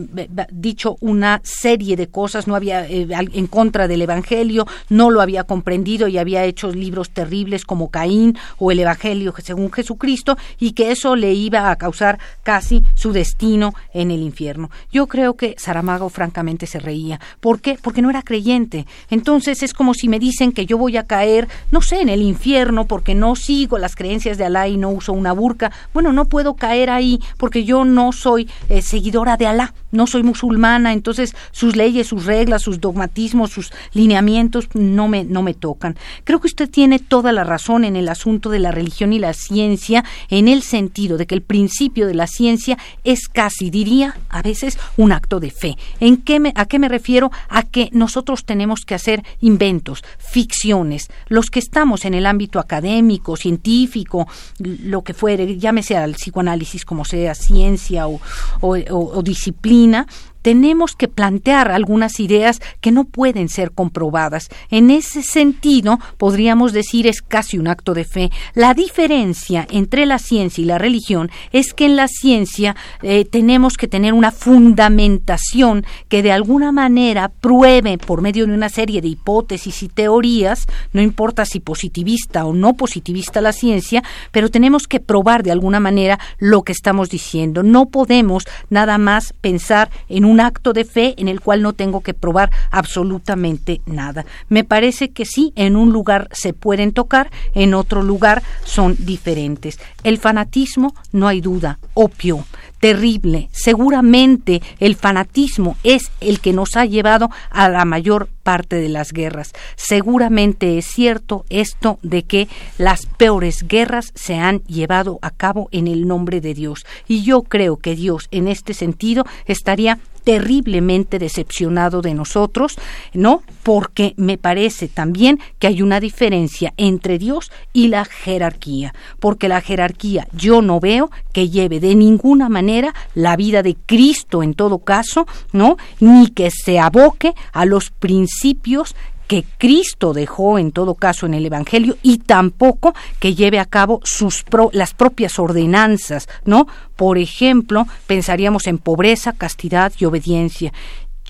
dicho una serie de cosas, no había eh, en contra del Evangelio, no lo había comprendido y había hecho libros terribles como Caín o el Evangelio según Jesucristo y que eso le iba a causar casi su destino en el infierno. Yo creo que Saramago francamente se reía. ¿Por qué? Porque no era creyente. Entonces es como si me dicen que yo voy a caer, no sé, en el infierno porque no sigo las creencias de Alá y no uso una burka. Bueno, no puedo caer ahí porque yo no soy eh, seguidora de Alá, no soy musulmana, entonces sus leyes, sus reglas, sus dogmatismos, sus lineamientos no me, no me tocan. Creo que usted tiene toda la razón en el asunto de la religión y la ciencia, en el sentido de que el principio de la ciencia es casi, diría, a veces un acto de fe. ¿En qué me, ¿A qué me refiero? A que nosotros tenemos que hacer inventos, ficciones. Los que estamos en el ámbito académico, científico, lo que fuere, llámese al psicoanálisis como sea, ciencia, o, disciplina vitamina tenemos que plantear algunas ideas que no pueden ser comprobadas. En ese sentido, podríamos decir es casi un acto de fe. La diferencia entre la ciencia y la religión es que en la ciencia eh, tenemos que tener una fundamentación que de alguna manera pruebe por medio de una serie de hipótesis y teorías, no importa si positivista o no positivista la ciencia, pero tenemos que probar de alguna manera lo que estamos diciendo. No podemos nada más pensar en un acto de fe en el cual no tengo que probar absolutamente nada. Me parece que sí, en un lugar se pueden tocar, en otro lugar son diferentes. El fanatismo, no hay duda, opio terrible. Seguramente el fanatismo es el que nos ha llevado a la mayor parte de las guerras. Seguramente es cierto esto de que las peores guerras se han llevado a cabo en el nombre de Dios. Y yo creo que Dios en este sentido estaría terriblemente decepcionado de nosotros, ¿no? Porque me parece también que hay una diferencia entre Dios y la jerarquía, porque la jerarquía yo no veo que lleve de ninguna manera la vida de Cristo en todo caso, ¿no? Ni que se aboque a los principios que Cristo dejó en todo caso en el Evangelio y tampoco que lleve a cabo sus las propias ordenanzas, ¿no? Por ejemplo, pensaríamos en pobreza, castidad y obediencia.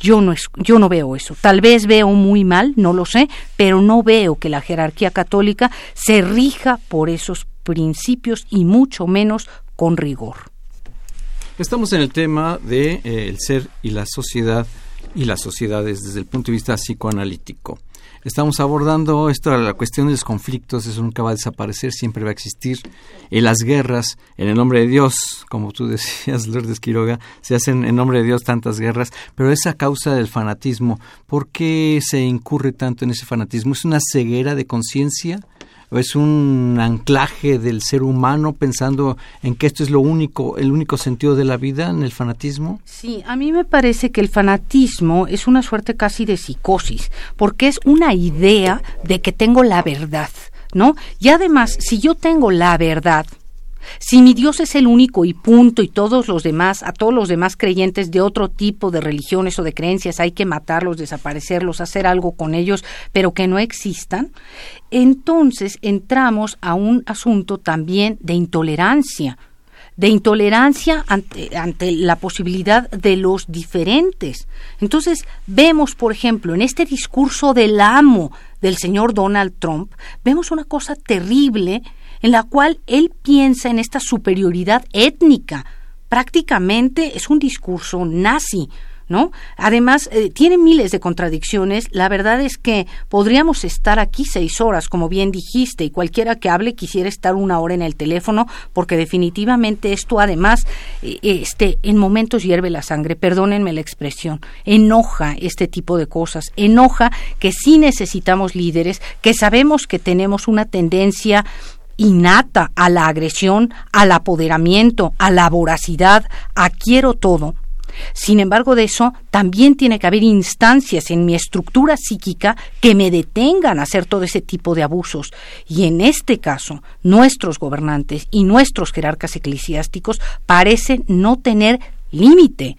Yo no, yo no veo eso. Tal vez veo muy mal, no lo sé, pero no veo que la jerarquía católica se rija por esos principios y mucho menos con rigor. Estamos en el tema de eh, el ser y la sociedad y las sociedades desde el punto de vista psicoanalítico. Estamos abordando esto, la cuestión de los conflictos, eso nunca va a desaparecer, siempre va a existir. En las guerras, en el nombre de Dios, como tú decías, Lourdes Quiroga, se hacen en nombre de Dios tantas guerras, pero esa causa del fanatismo, ¿por qué se incurre tanto en ese fanatismo? ¿Es una ceguera de conciencia? Es un anclaje del ser humano pensando en que esto es lo único, el único sentido de la vida en el fanatismo? Sí, a mí me parece que el fanatismo es una suerte casi de psicosis, porque es una idea de que tengo la verdad, ¿no? Y además, si yo tengo la verdad, si mi Dios es el único y punto y todos los demás, a todos los demás creyentes de otro tipo de religiones o de creencias hay que matarlos, desaparecerlos, hacer algo con ellos, pero que no existan, entonces entramos a un asunto también de intolerancia de intolerancia ante, ante, la posibilidad de los diferentes. Entonces, vemos, por ejemplo, en este discurso del amo del señor Donald Trump, vemos una cosa terrible en la cual él piensa en esta superioridad étnica. Prácticamente es un discurso nazi, ¿no? Además, eh, tiene miles de contradicciones. La verdad es que podríamos estar aquí seis horas, como bien dijiste, y cualquiera que hable quisiera estar una hora en el teléfono, porque definitivamente esto, además, eh, este, en momentos hierve la sangre. Perdónenme la expresión. Enoja este tipo de cosas. Enoja que sí necesitamos líderes, que sabemos que tenemos una tendencia innata a la agresión, al apoderamiento, a la voracidad, a quiero todo, sin embargo, de eso también tiene que haber instancias en mi estructura psíquica que me detengan a hacer todo ese tipo de abusos. Y en este caso, nuestros gobernantes y nuestros jerarcas eclesiásticos parecen no tener límite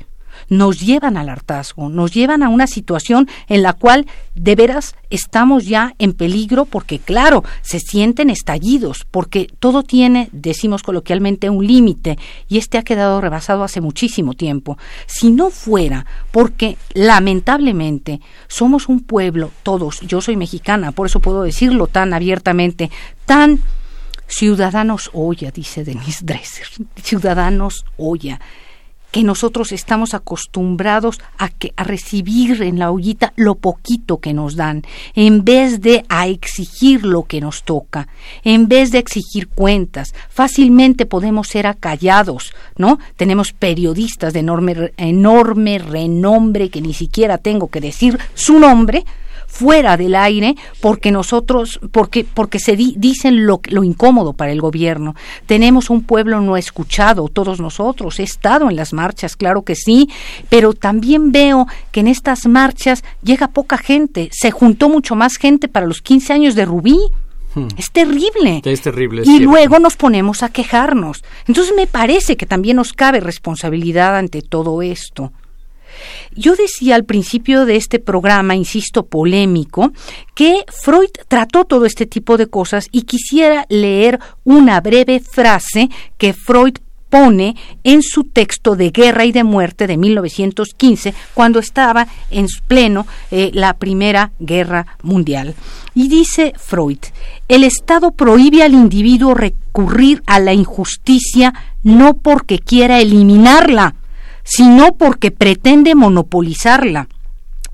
nos llevan al hartazgo, nos llevan a una situación en la cual de veras estamos ya en peligro porque, claro, se sienten estallidos, porque todo tiene, decimos coloquialmente, un límite y este ha quedado rebasado hace muchísimo tiempo. Si no fuera porque, lamentablemente, somos un pueblo, todos, yo soy mexicana, por eso puedo decirlo tan abiertamente, tan ciudadanos olla, dice Denise Dresser, ciudadanos olla que nosotros estamos acostumbrados a que a recibir en la ollita lo poquito que nos dan, en vez de a exigir lo que nos toca, en vez de exigir cuentas, fácilmente podemos ser acallados, ¿no? Tenemos periodistas de enorme enorme renombre que ni siquiera tengo que decir su nombre, fuera del aire porque nosotros, porque, porque se dicen lo, lo incómodo para el gobierno. Tenemos un pueblo no escuchado, todos nosotros. He estado en las marchas, claro que sí, pero también veo que en estas marchas llega poca gente. Se juntó mucho más gente para los 15 años de Rubí. Hmm. Es terrible. Es terrible. y luego nos ponemos a quejarnos. Entonces me parece que también nos cabe responsabilidad ante todo esto. Yo decía al principio de este programa, insisto, polémico, que Freud trató todo este tipo de cosas y quisiera leer una breve frase que Freud pone en su texto de Guerra y de Muerte de 1915, cuando estaba en pleno eh, la Primera Guerra Mundial. Y dice Freud, el Estado prohíbe al individuo recurrir a la injusticia no porque quiera eliminarla, sino porque pretende monopolizarla.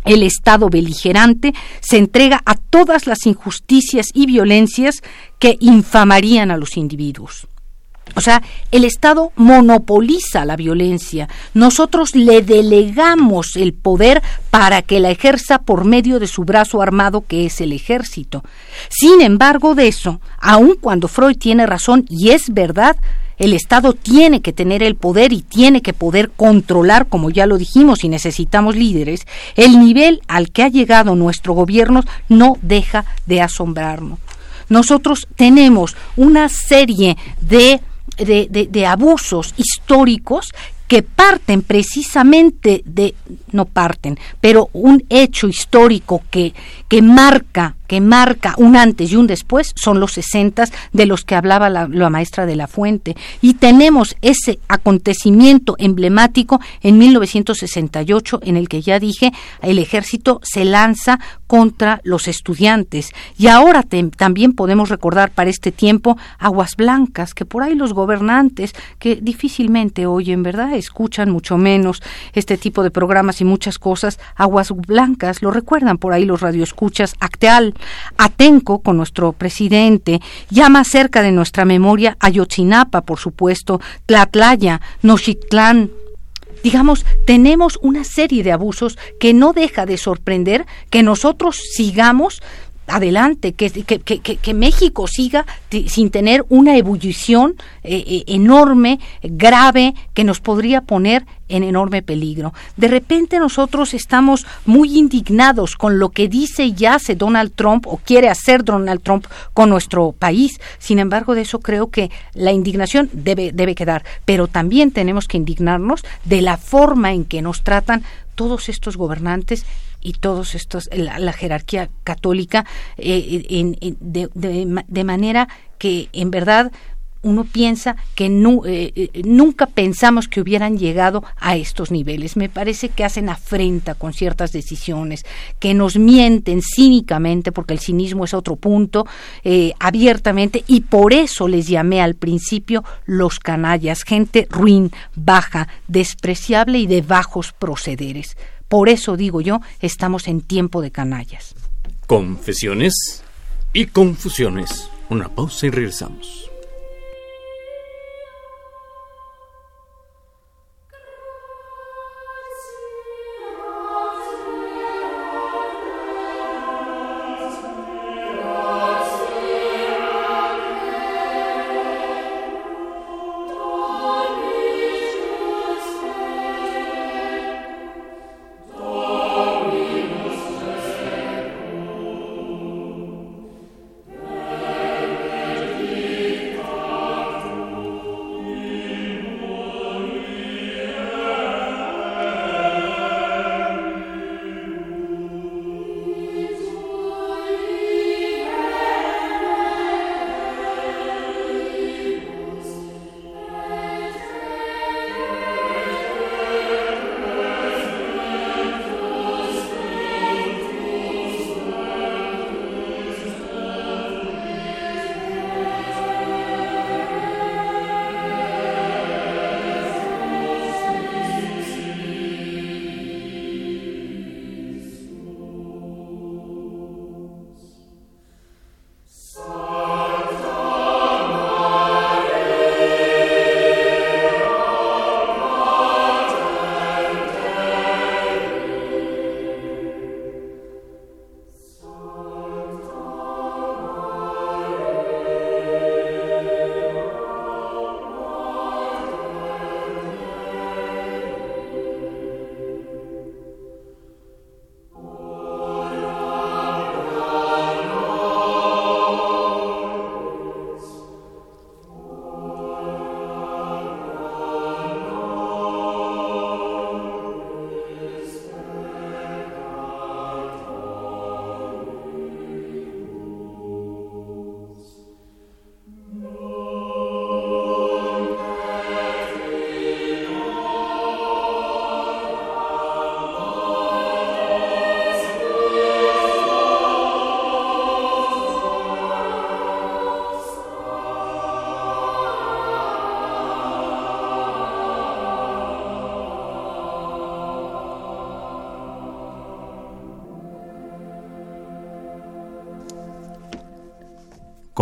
El Estado beligerante se entrega a todas las injusticias y violencias que infamarían a los individuos. O sea, el Estado monopoliza la violencia. Nosotros le delegamos el poder para que la ejerza por medio de su brazo armado que es el ejército. Sin embargo, de eso, aun cuando Freud tiene razón y es verdad, el Estado tiene que tener el poder y tiene que poder controlar, como ya lo dijimos, y necesitamos líderes, el nivel al que ha llegado nuestro gobierno no deja de asombrarnos. Nosotros tenemos una serie de de, de, abusos históricos que parten precisamente de, no parten, pero un hecho histórico que, que marca que marca un antes y un después son los sesentas de los que hablaba la, maestra de la Fuente. Y tenemos ese acontecimiento emblemático en 1968 en el que ya dije el ejército se lanza contra los estudiantes. Y ahora también podemos recordar para este tiempo Aguas Blancas, que por ahí los gobernantes que difícilmente oyen, ¿verdad? Escuchan mucho menos este tipo de programas y muchas cosas. Aguas Blancas, lo recuerdan por ahí los radioescuchas, Acteal, Atenco con nuestro presidente, ya más cerca de nuestra memoria Ayotzinapa, por supuesto, Tlatlaya, Nochitlán, digamos, tenemos una serie de abusos que no deja de sorprender que nosotros sigamos adelante, que, que, que, que, México siga sin tener una ebullición eh, eh, enorme, grave, que nos podría poner en enorme peligro. De repente nosotros estamos muy indignados con lo que dice y hace Donald Trump o quiere hacer Donald Trump con nuestro país. Sin embargo, de eso creo que la indignación debe, debe quedar. Pero también tenemos que indignarnos de la forma en que nos tratan todos estos gobernantes y todos estos, la, jerarquía católica, eh, de, de manera que en verdad uno piensa que eh, eh, nunca pensamos que hubieran llegado a estos niveles. Me parece que hacen afrenta con ciertas decisiones, que nos mienten cínicamente, porque el cinismo es otro punto, eh, abiertamente, y por eso les llamé al principio los canallas, gente ruin, baja, despreciable y de bajos procederes. Por eso digo yo, estamos en tiempo de canallas. Confesiones y confusiones. Una pausa y regresamos.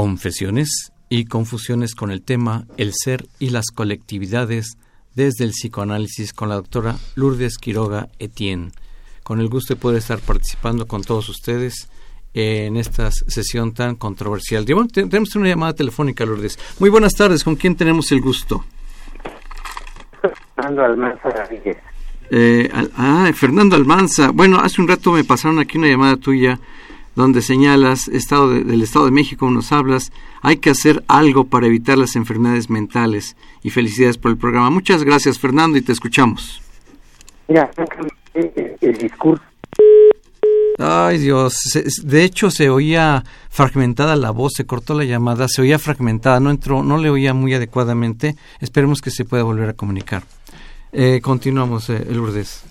Confesiones y confusiones con el tema El ser y las colectividades desde el psicoanálisis con la doctora Lourdes Quiroga Etienne. Con el gusto de poder estar participando con todos ustedes en esta sesión tan controversial. tenemos una llamada telefónica, Lourdes. Muy buenas tardes, ¿con quién tenemos el gusto? Fernando Almanza eh, ah, Fernando Almanza. Bueno, hace un rato me pasaron aquí una llamada tuya donde señalas estado del Estado de México, nos hablas, hay que hacer algo para evitar las enfermedades mentales. Y felicidades por el programa. Muchas gracias, Fernando, y te escuchamos. Mira, el discurso. Ay Dios, de hecho se oía fragmentada la voz, se cortó la llamada, se oía fragmentada, no entró, no le oía muy adecuadamente. Esperemos que se pueda volver a comunicar. Eh, continuamos, eh, Lourdes.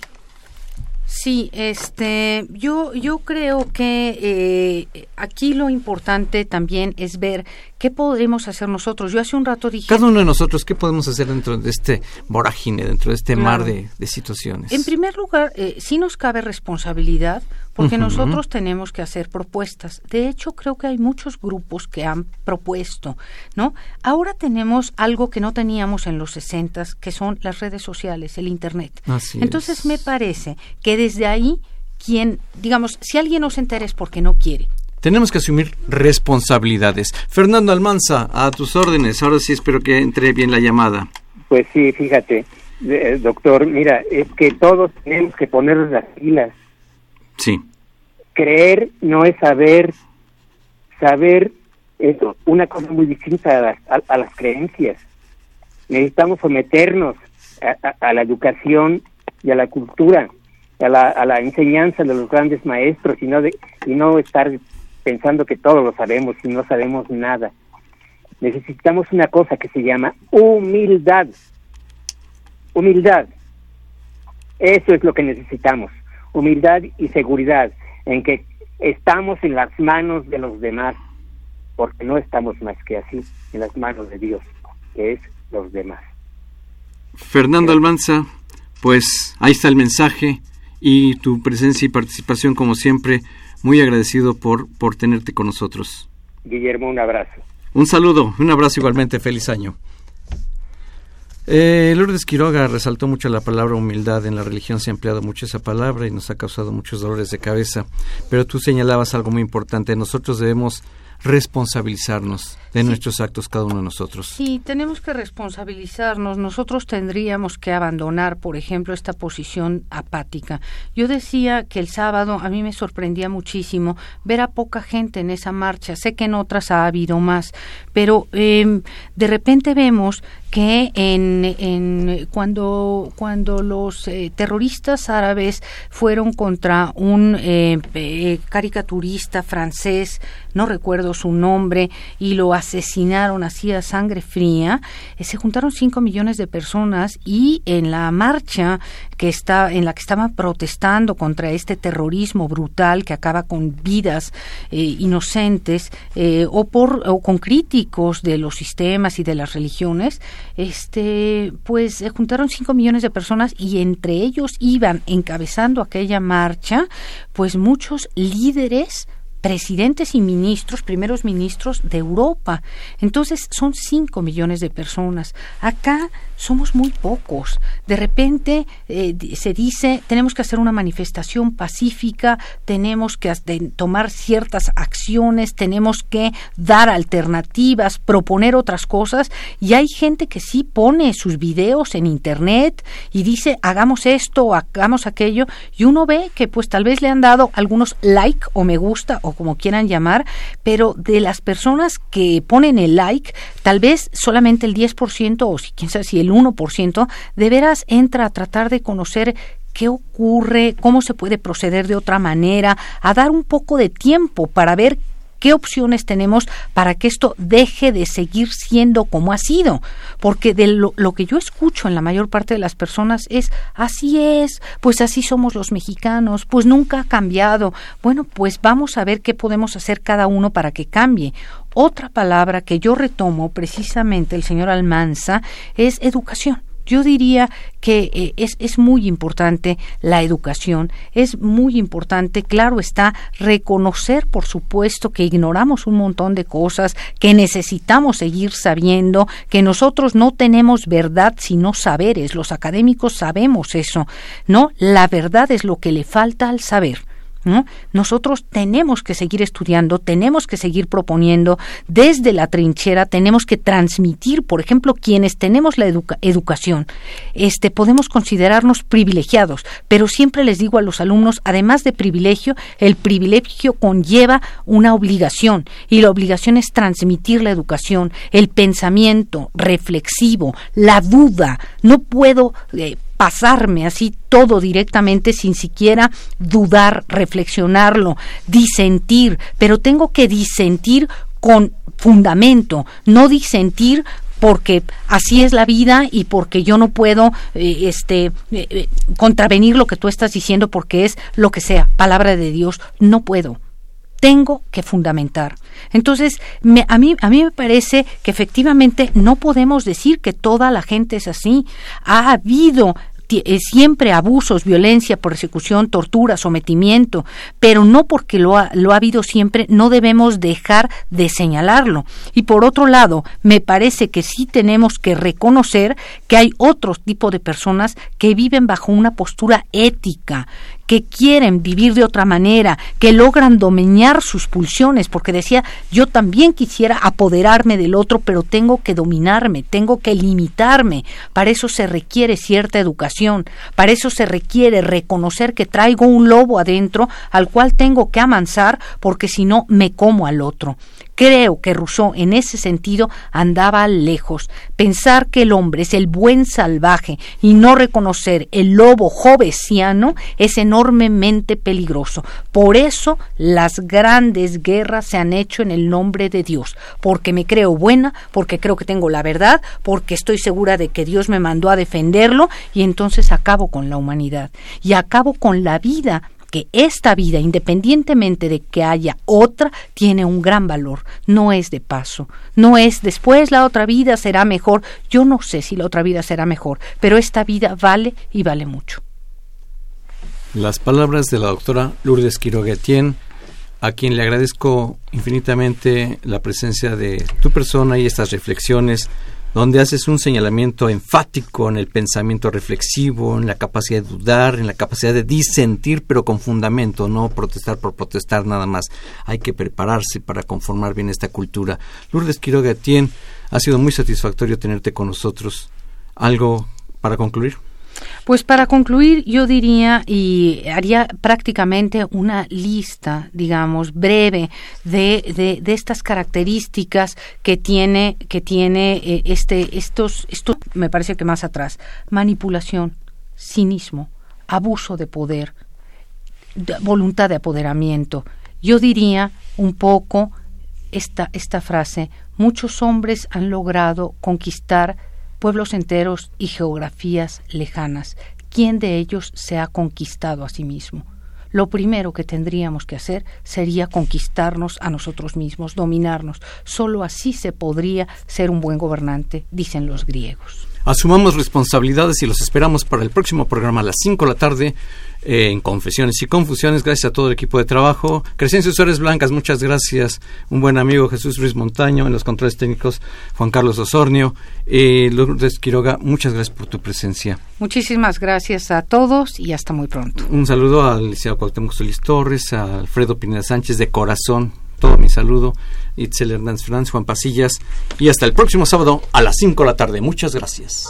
Sí, este, yo, yo creo que eh, aquí lo importante también es ver qué podemos hacer nosotros. Yo hace un rato dije... Cada uno de nosotros, ¿qué podemos hacer dentro de este vorágine, dentro de este mar de, situaciones? En primer lugar, eh, sí nos cabe responsabilidad porque nosotros tenemos que hacer propuestas. De hecho, creo que hay muchos grupos que han propuesto, ¿no? Ahora tenemos algo que no teníamos en los 60, que son las redes sociales, el Internet. Entonces, me parece que desde ahí, quien, digamos, si alguien no se entera es porque no quiere. Tenemos que asumir responsabilidades. Fernando Almanza, a tus órdenes. Ahora sí espero que entre bien la llamada. Pues sí, fíjate, eh, doctor, mira, es que todos tenemos que poner las pilas Sí. Creer no es saber, saber es una cosa muy distinta a las, creencias. Necesitamos someternos a, la educación y a la cultura, a la, a la enseñanza de los grandes maestros y no, de, y no estar pensando que todo lo sabemos y no sabemos nada. necesitamos una cosa que se llama humildad. Humildad. Eso es lo que necesitamos. Humildad y seguridad en que estamos en las manos de los demás, porque no estamos más que así, en las manos de Dios, que es los demás. Fernando Almanza, pues ahí está el mensaje y tu presencia y participación como siempre, muy agradecido por, por tenerte con nosotros. Guillermo, un abrazo. Un saludo, un abrazo igualmente, feliz año. Eh, Lourdes Quiroga resaltó mucho la palabra humildad. En la religión se ha empleado mucho esa palabra y nos ha causado muchos dolores de cabeza. Pero tú señalabas algo muy importante. Nosotros debemos responsabilizarnos de nuestros actos cada uno de nosotros. Sí, tenemos que responsabilizarnos. Nosotros tendríamos que abandonar, por ejemplo, esta posición apática. Yo decía que el sábado a mí me sorprendía muchísimo ver a poca gente en esa marcha. Sé que en otras ha habido más, pero eh, de repente vemos que en, en cuando cuando los eh, terroristas árabes fueron contra un eh, eh, caricaturista francés no recuerdo su nombre y lo asesinaron así a sangre fría se juntaron cinco millones de personas y en la marcha que está en la que estaban protestando contra este terrorismo brutal que acaba con vidas inocentes o por o con críticos de los sistemas y de las religiones este, pues se juntaron cinco millones de personas y entre ellos iban encabezando aquella marcha, pues muchos líderes presidentes y ministros, primeros ministros de Europa. Entonces son cinco millones de personas. Acá somos muy pocos. De repente eh, se dice, tenemos que hacer una manifestación pacífica, tenemos que tomar ciertas acciones, tenemos que dar alternativas, proponer otras cosas, y hay gente que sí pone sus videos en internet y dice, hagamos esto, hagamos aquello, y uno ve que pues tal vez le han dado algunos like o me gusta o como quieran llamar, pero de las personas que ponen el like, tal vez solamente el 10% o si, quién sabe si el 1%, de veras entra a tratar de conocer qué ocurre, cómo se puede proceder de otra manera, a dar un poco de tiempo para ver ¿Qué opciones tenemos para que esto deje de seguir siendo como ha sido? Porque de lo, que yo escucho en la mayor parte de las personas es, así es, pues así somos los mexicanos, pues nunca ha cambiado. Bueno, pues vamos a ver qué podemos hacer cada uno para que cambie. Otra palabra que yo retomo precisamente el señor Almanza es educación yo diría que eh, es, es muy importante la educación, es muy importante, claro está, reconocer, por supuesto, que ignoramos un montón de cosas, que necesitamos seguir sabiendo, que nosotros no tenemos verdad sino saberes, los académicos sabemos eso, ¿no? La verdad es lo que le falta al saber. Nosotros tenemos que seguir estudiando, tenemos que seguir proponiendo desde la trinchera, tenemos que transmitir, por ejemplo, quienes tenemos la educación, este podemos considerarnos privilegiados, pero siempre les digo a los alumnos, además de privilegio, el privilegio conlleva una obligación y la obligación es transmitir la educación, el pensamiento reflexivo, la duda. No puedo eh, pasarme así todo directamente sin siquiera dudar, reflexionarlo, disentir, pero tengo que disentir con fundamento, no disentir porque así es la vida y porque yo no puedo eh, este eh, eh, contravenir lo que tú estás diciendo porque es lo que sea, palabra de Dios, no puedo tengo que fundamentar. Entonces, a, mí, a mí me parece que efectivamente no podemos decir que toda la gente es así. Ha habido siempre abusos, violencia, persecución, tortura, sometimiento, pero no porque lo ha, lo ha habido siempre, no debemos dejar de señalarlo. Y por otro lado, me parece que sí tenemos que reconocer que hay otro tipo de personas que viven bajo una postura ética, que quieren vivir de otra manera, que logran dominar sus pulsiones, porque decía, yo también quisiera apoderarme del otro, pero tengo que dominarme, tengo que limitarme. Para eso se requiere cierta educación, para eso se requiere reconocer que traigo un lobo adentro al cual tengo que amansar, porque si no me como al otro. Creo que Rousseau en ese sentido andaba lejos. Pensar que el hombre es el buen salvaje y no reconocer el lobo jovesiano es enormemente peligroso. Por eso las grandes guerras se han hecho en el nombre de Dios, porque me creo buena, porque creo que tengo la verdad, porque estoy segura de que Dios me mandó a defenderlo y entonces acabo con la humanidad y acabo con la vida que esta vida, independientemente de que haya otra, tiene un gran valor. No es de paso, no es después la otra vida será mejor. Yo no sé si la otra vida será mejor, pero esta vida vale y vale mucho. Las palabras de la doctora Lourdes Quiroga a quien le agradezco infinitamente la presencia de tu persona y estas reflexiones donde haces un señalamiento enfático en el pensamiento reflexivo, en la capacidad de dudar, en la capacidad de disentir, pero con fundamento, no protestar por protestar nada más. Hay que prepararse para conformar bien esta cultura. Lourdes Quiroga Tien, ha sido muy satisfactorio tenerte con nosotros. ¿Algo para concluir? Pues para concluir, yo diría y haría prácticamente una lista, digamos, breve de, de, estas características que tiene, que tiene eh, este, estos, esto me parece que más atrás, manipulación, cinismo, abuso de poder, voluntad de apoderamiento. Yo diría un poco esta, esta frase, muchos hombres han logrado conquistar pueblos enteros y geografías lejanas. ¿Quién de ellos se ha conquistado a sí mismo? Lo primero que tendríamos que hacer sería conquistarnos a nosotros mismos, dominarnos. Solo así se podría ser un buen gobernante, dicen los griegos. Asumamos responsabilidades y los esperamos para el próximo programa a las 5 de la tarde eh, en Confesiones y Confusiones. Gracias a todo el equipo de trabajo. Crescencio Suárez Blancas, muchas gracias. Un buen amigo Jesús Ruiz Montaño en los controles técnicos, Juan Carlos Osornio. Eh, Lourdes Quiroga, muchas gracias por tu presencia. Muchísimas gracias a todos y hasta muy pronto. Un saludo al licenciado Cuauhtémoc Solís Torres, a Alfredo Pineda Sánchez de corazón. Todo mi saludo. Itzel Hernández Fernández, Juan Pasillas. Y hasta el próximo sábado a las 5 de la tarde. Muchas gracias.